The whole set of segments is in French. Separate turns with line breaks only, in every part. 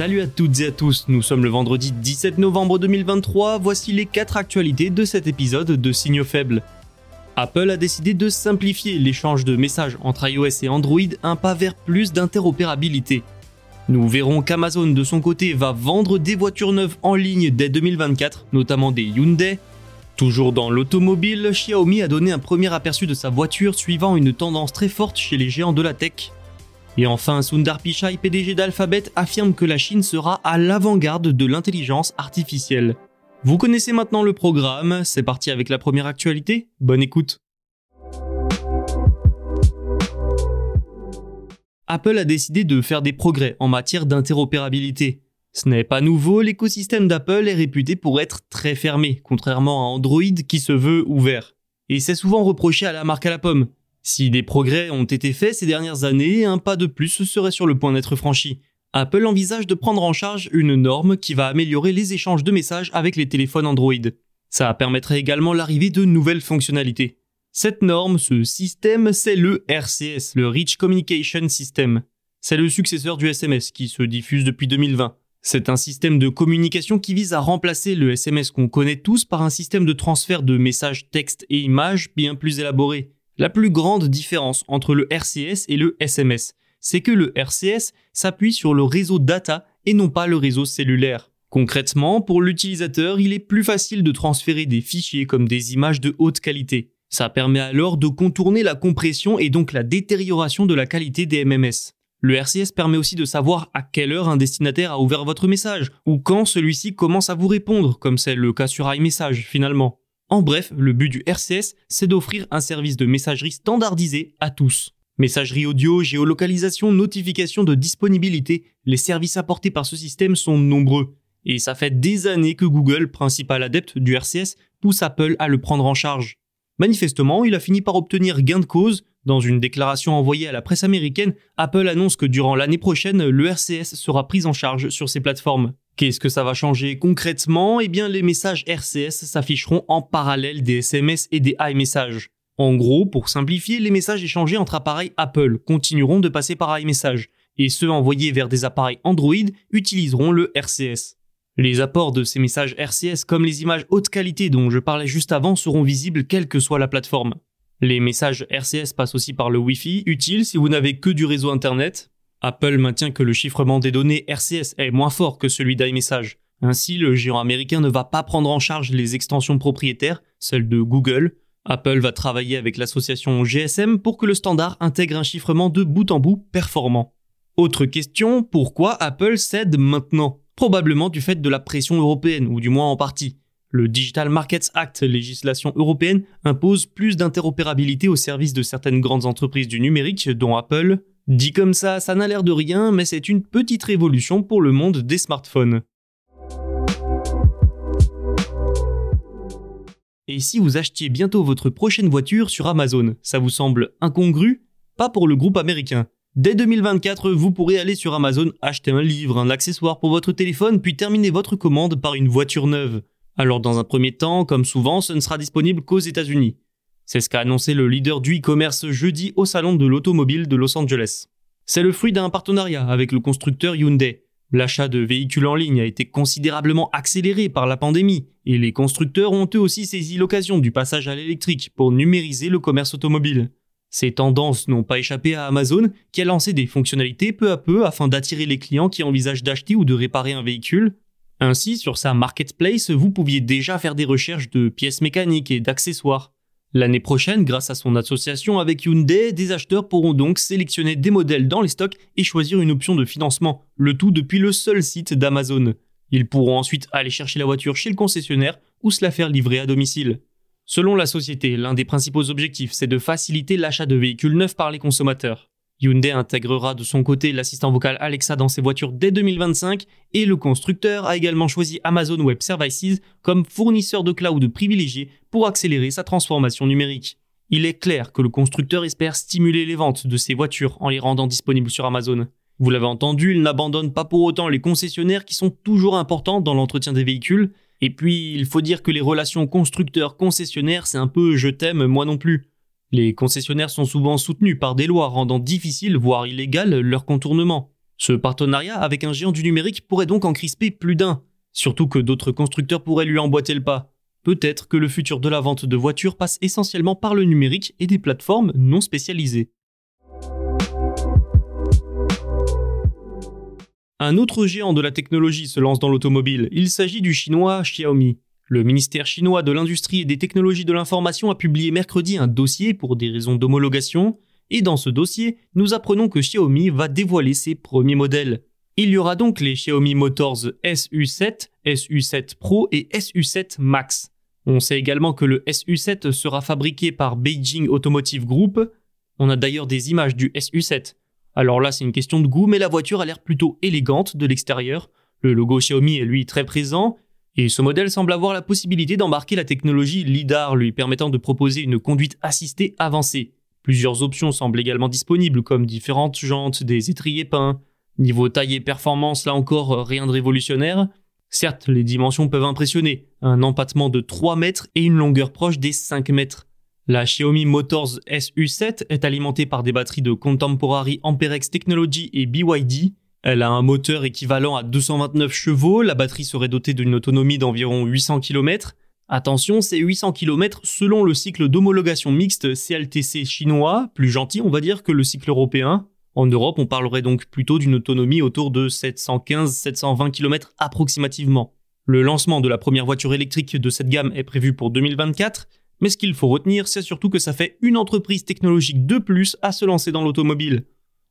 Salut à toutes et à tous, nous sommes le vendredi 17 novembre 2023, voici les 4 actualités de cet épisode de Signaux faibles. Apple a décidé de simplifier l'échange de messages entre iOS et Android, un pas vers plus d'interopérabilité. Nous verrons qu'Amazon de son côté va vendre des voitures neuves en ligne dès 2024, notamment des Hyundai. Toujours dans l'automobile, Xiaomi a donné un premier aperçu de sa voiture suivant une tendance très forte chez les géants de la tech. Et enfin, Sundar Pichai, PDG d'Alphabet, affirme que la Chine sera à l'avant-garde de l'intelligence artificielle. Vous connaissez maintenant le programme, c'est parti avec la première actualité, bonne écoute. Apple a décidé de faire des progrès en matière d'interopérabilité. Ce n'est pas nouveau, l'écosystème d'Apple est réputé pour être très fermé, contrairement à Android qui se veut ouvert. Et c'est souvent reproché à la marque à la pomme, si des progrès ont été faits ces dernières années, un pas de plus serait sur le point d'être franchi. Apple envisage de prendre en charge une norme qui va améliorer les échanges de messages avec les téléphones Android. Ça permettrait également l'arrivée de nouvelles fonctionnalités. Cette norme, ce système, c'est le RCS, le Rich Communication System. C'est le successeur du SMS qui se diffuse depuis 2020. C'est un système de communication qui vise à remplacer le SMS qu'on connaît tous par un système de transfert de messages texte et images bien plus élaboré. La plus grande différence entre le RCS et le SMS, c'est que le RCS s'appuie sur le réseau data et non pas le réseau cellulaire. Concrètement, pour l'utilisateur, il est plus facile de transférer des fichiers comme des images de haute qualité. Ça permet alors de contourner la compression et donc la détérioration de la qualité des MMS. Le RCS permet aussi de savoir à quelle heure un destinataire a ouvert votre message, ou quand celui-ci commence à vous répondre, comme c'est le cas sur iMessage finalement. En bref, le but du RCS, c'est d'offrir un service de messagerie standardisé à tous. Messagerie audio, géolocalisation, notification de disponibilité, les services apportés par ce système sont nombreux. Et ça fait des années que Google, principal adepte du RCS, pousse Apple à le prendre en charge. Manifestement, il a fini par obtenir gain de cause. Dans une déclaration envoyée à la presse américaine, Apple annonce que durant l'année prochaine, le RCS sera pris en charge sur ses plateformes. Qu'est-ce que ça va changer concrètement? Eh bien, les messages RCS s'afficheront en parallèle des SMS et des iMessages. En gros, pour simplifier, les messages échangés entre appareils Apple continueront de passer par iMessage, et ceux envoyés vers des appareils Android utiliseront le RCS. Les apports de ces messages RCS comme les images haute qualité dont je parlais juste avant seront visibles quelle que soit la plateforme. Les messages RCS passent aussi par le Wi-Fi, utile si vous n'avez que du réseau Internet, Apple maintient que le chiffrement des données RCS est moins fort que celui d'iMessage. Ainsi, le géant américain ne va pas prendre en charge les extensions propriétaires, celles de Google. Apple va travailler avec l'association GSM pour que le standard intègre un chiffrement de bout en bout performant. Autre question, pourquoi Apple cède maintenant? Probablement du fait de la pression européenne, ou du moins en partie. Le Digital Markets Act, législation européenne, impose plus d'interopérabilité au service de certaines grandes entreprises du numérique, dont Apple, Dit comme ça, ça n'a l'air de rien, mais c'est une petite révolution pour le monde des smartphones. Et si vous achetiez bientôt votre prochaine voiture sur Amazon, ça vous semble incongru? Pas pour le groupe américain. Dès 2024, vous pourrez aller sur Amazon, acheter un livre, un accessoire pour votre téléphone, puis terminer votre commande par une voiture neuve. Alors dans un premier temps, comme souvent, ce ne sera disponible qu'aux États-Unis. C'est ce qu'a annoncé le leader du e-commerce jeudi au salon de l'automobile de Los Angeles. C'est le fruit d'un partenariat avec le constructeur Hyundai. L'achat de véhicules en ligne a été considérablement accéléré par la pandémie et les constructeurs ont eux aussi saisi l'occasion du passage à l'électrique pour numériser le commerce automobile. Ces tendances n'ont pas échappé à Amazon qui a lancé des fonctionnalités peu à peu afin d'attirer les clients qui envisagent d'acheter ou de réparer un véhicule. Ainsi, sur sa marketplace, vous pouviez déjà faire des recherches de pièces mécaniques et d'accessoires. L'année prochaine, grâce à son association avec Hyundai, des acheteurs pourront donc sélectionner des modèles dans les stocks et choisir une option de financement, le tout depuis le seul site d'Amazon. Ils pourront ensuite aller chercher la voiture chez le concessionnaire ou se la faire livrer à domicile. Selon la société, l'un des principaux objectifs, c'est de faciliter l'achat de véhicules neufs par les consommateurs. Hyundai intégrera de son côté l'assistant vocal Alexa dans ses voitures dès 2025 et le constructeur a également choisi Amazon Web Services comme fournisseur de cloud privilégié pour accélérer sa transformation numérique. Il est clair que le constructeur espère stimuler les ventes de ses voitures en les rendant disponibles sur Amazon. Vous l'avez entendu, il n'abandonne pas pour autant les concessionnaires qui sont toujours importants dans l'entretien des véhicules. Et puis, il faut dire que les relations constructeurs-concessionnaires, c'est un peu je t'aime, moi non plus. Les concessionnaires sont souvent soutenus par des lois rendant difficile, voire illégal, leur contournement. Ce partenariat avec un géant du numérique pourrait donc en crisper plus d'un, surtout que d'autres constructeurs pourraient lui emboîter le pas. Peut-être que le futur de la vente de voitures passe essentiellement par le numérique et des plateformes non spécialisées. Un autre géant de la technologie se lance dans l'automobile, il s'agit du chinois Xiaomi. Le ministère chinois de l'Industrie et des Technologies de l'Information a publié mercredi un dossier pour des raisons d'homologation, et dans ce dossier, nous apprenons que Xiaomi va dévoiler ses premiers modèles. Il y aura donc les Xiaomi Motors SU7, SU7 Pro et SU7 Max. On sait également que le SU7 sera fabriqué par Beijing Automotive Group. On a d'ailleurs des images du SU7. Alors là, c'est une question de goût, mais la voiture a l'air plutôt élégante de l'extérieur. Le logo Xiaomi est lui très présent, et ce modèle semble avoir la possibilité d'embarquer la technologie LIDAR lui permettant de proposer une conduite assistée avancée. Plusieurs options semblent également disponibles comme différentes jantes, des étriers peints. Niveau taille et performance, là encore, rien de révolutionnaire. Certes, les dimensions peuvent impressionner, un empattement de 3 mètres et une longueur proche des 5 mètres. La Xiaomi Motors SU7 est alimentée par des batteries de Contemporary Amperex Technology et BYD, elle a un moteur équivalent à 229 chevaux, la batterie serait dotée d'une autonomie d'environ 800 km. Attention, c'est 800 km selon le cycle d'homologation mixte CLTC chinois, plus gentil on va dire que le cycle européen. En Europe, on parlerait donc plutôt d'une autonomie autour de 715-720 km approximativement. Le lancement de la première voiture électrique de cette gamme est prévu pour 2024, mais ce qu'il faut retenir, c'est surtout que ça fait une entreprise technologique de plus à se lancer dans l'automobile.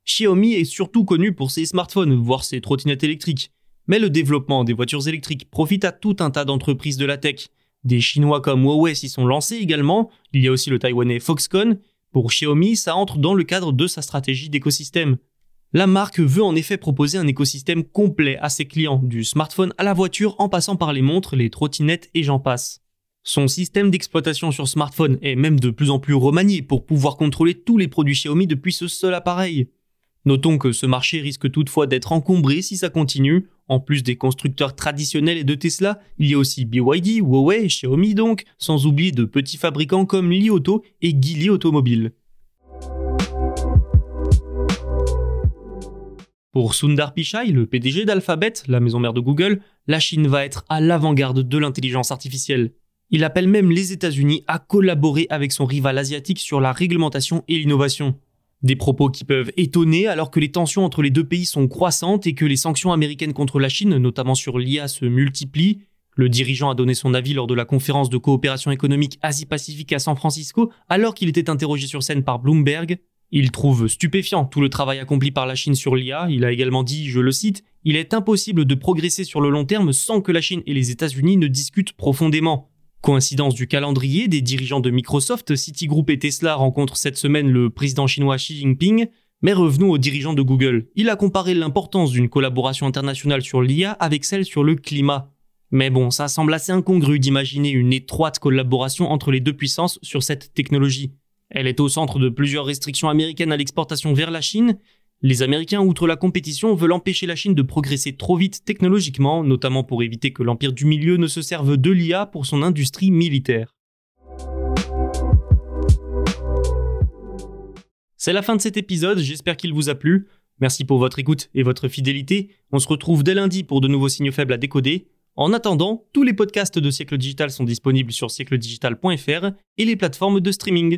Xiaomi est surtout connu pour ses smartphones, voire ses trottinettes électriques. Mais le développement des voitures électriques profite à tout un tas d'entreprises de la tech. Des Chinois comme Huawei s'y sont lancés également, il y a aussi le Taïwanais Foxconn. Pour Xiaomi, ça entre dans le cadre de sa stratégie d'écosystème. La marque veut en effet proposer un écosystème complet à ses clients, du smartphone à la voiture en passant par les montres, les trottinettes et j'en passe. Son système d'exploitation sur smartphone est même de plus en plus remanié pour pouvoir contrôler tous les produits Xiaomi depuis ce seul appareil. Notons que ce marché risque toutefois d'être encombré si ça continue. En plus des constructeurs traditionnels et de Tesla, il y a aussi BYD, Huawei, Xiaomi donc, sans oublier de petits fabricants comme Li Auto et Geely Automobile. Pour Sundar Pichai, le PDG d'Alphabet, la maison mère de Google, la Chine va être à l'avant-garde de l'intelligence artificielle. Il appelle même les États-Unis à collaborer avec son rival asiatique sur la réglementation et l'innovation. Des propos qui peuvent étonner alors que les tensions entre les deux pays sont croissantes et que les sanctions américaines contre la Chine, notamment sur l'IA, se multiplient. Le dirigeant a donné son avis lors de la conférence de coopération économique Asie-Pacifique à San Francisco alors qu'il était interrogé sur scène par Bloomberg. Il trouve stupéfiant tout le travail accompli par la Chine sur l'IA. Il a également dit, je le cite, Il est impossible de progresser sur le long terme sans que la Chine et les États-Unis ne discutent profondément. Coïncidence du calendrier, des dirigeants de Microsoft, Citigroup et Tesla rencontrent cette semaine le président chinois Xi Jinping. Mais revenons aux dirigeants de Google. Il a comparé l'importance d'une collaboration internationale sur l'IA avec celle sur le climat. Mais bon, ça semble assez incongru d'imaginer une étroite collaboration entre les deux puissances sur cette technologie. Elle est au centre de plusieurs restrictions américaines à l'exportation vers la Chine, les Américains, outre la compétition, veulent empêcher la Chine de progresser trop vite technologiquement, notamment pour éviter que l'Empire du Milieu ne se serve de l'IA pour son industrie militaire. C'est la fin de cet épisode, j'espère qu'il vous a plu. Merci pour votre écoute et votre fidélité. On se retrouve dès lundi pour de nouveaux signaux faibles à décoder. En attendant, tous les podcasts de Siècle Digital sont disponibles sur siècledigital.fr et les plateformes de streaming.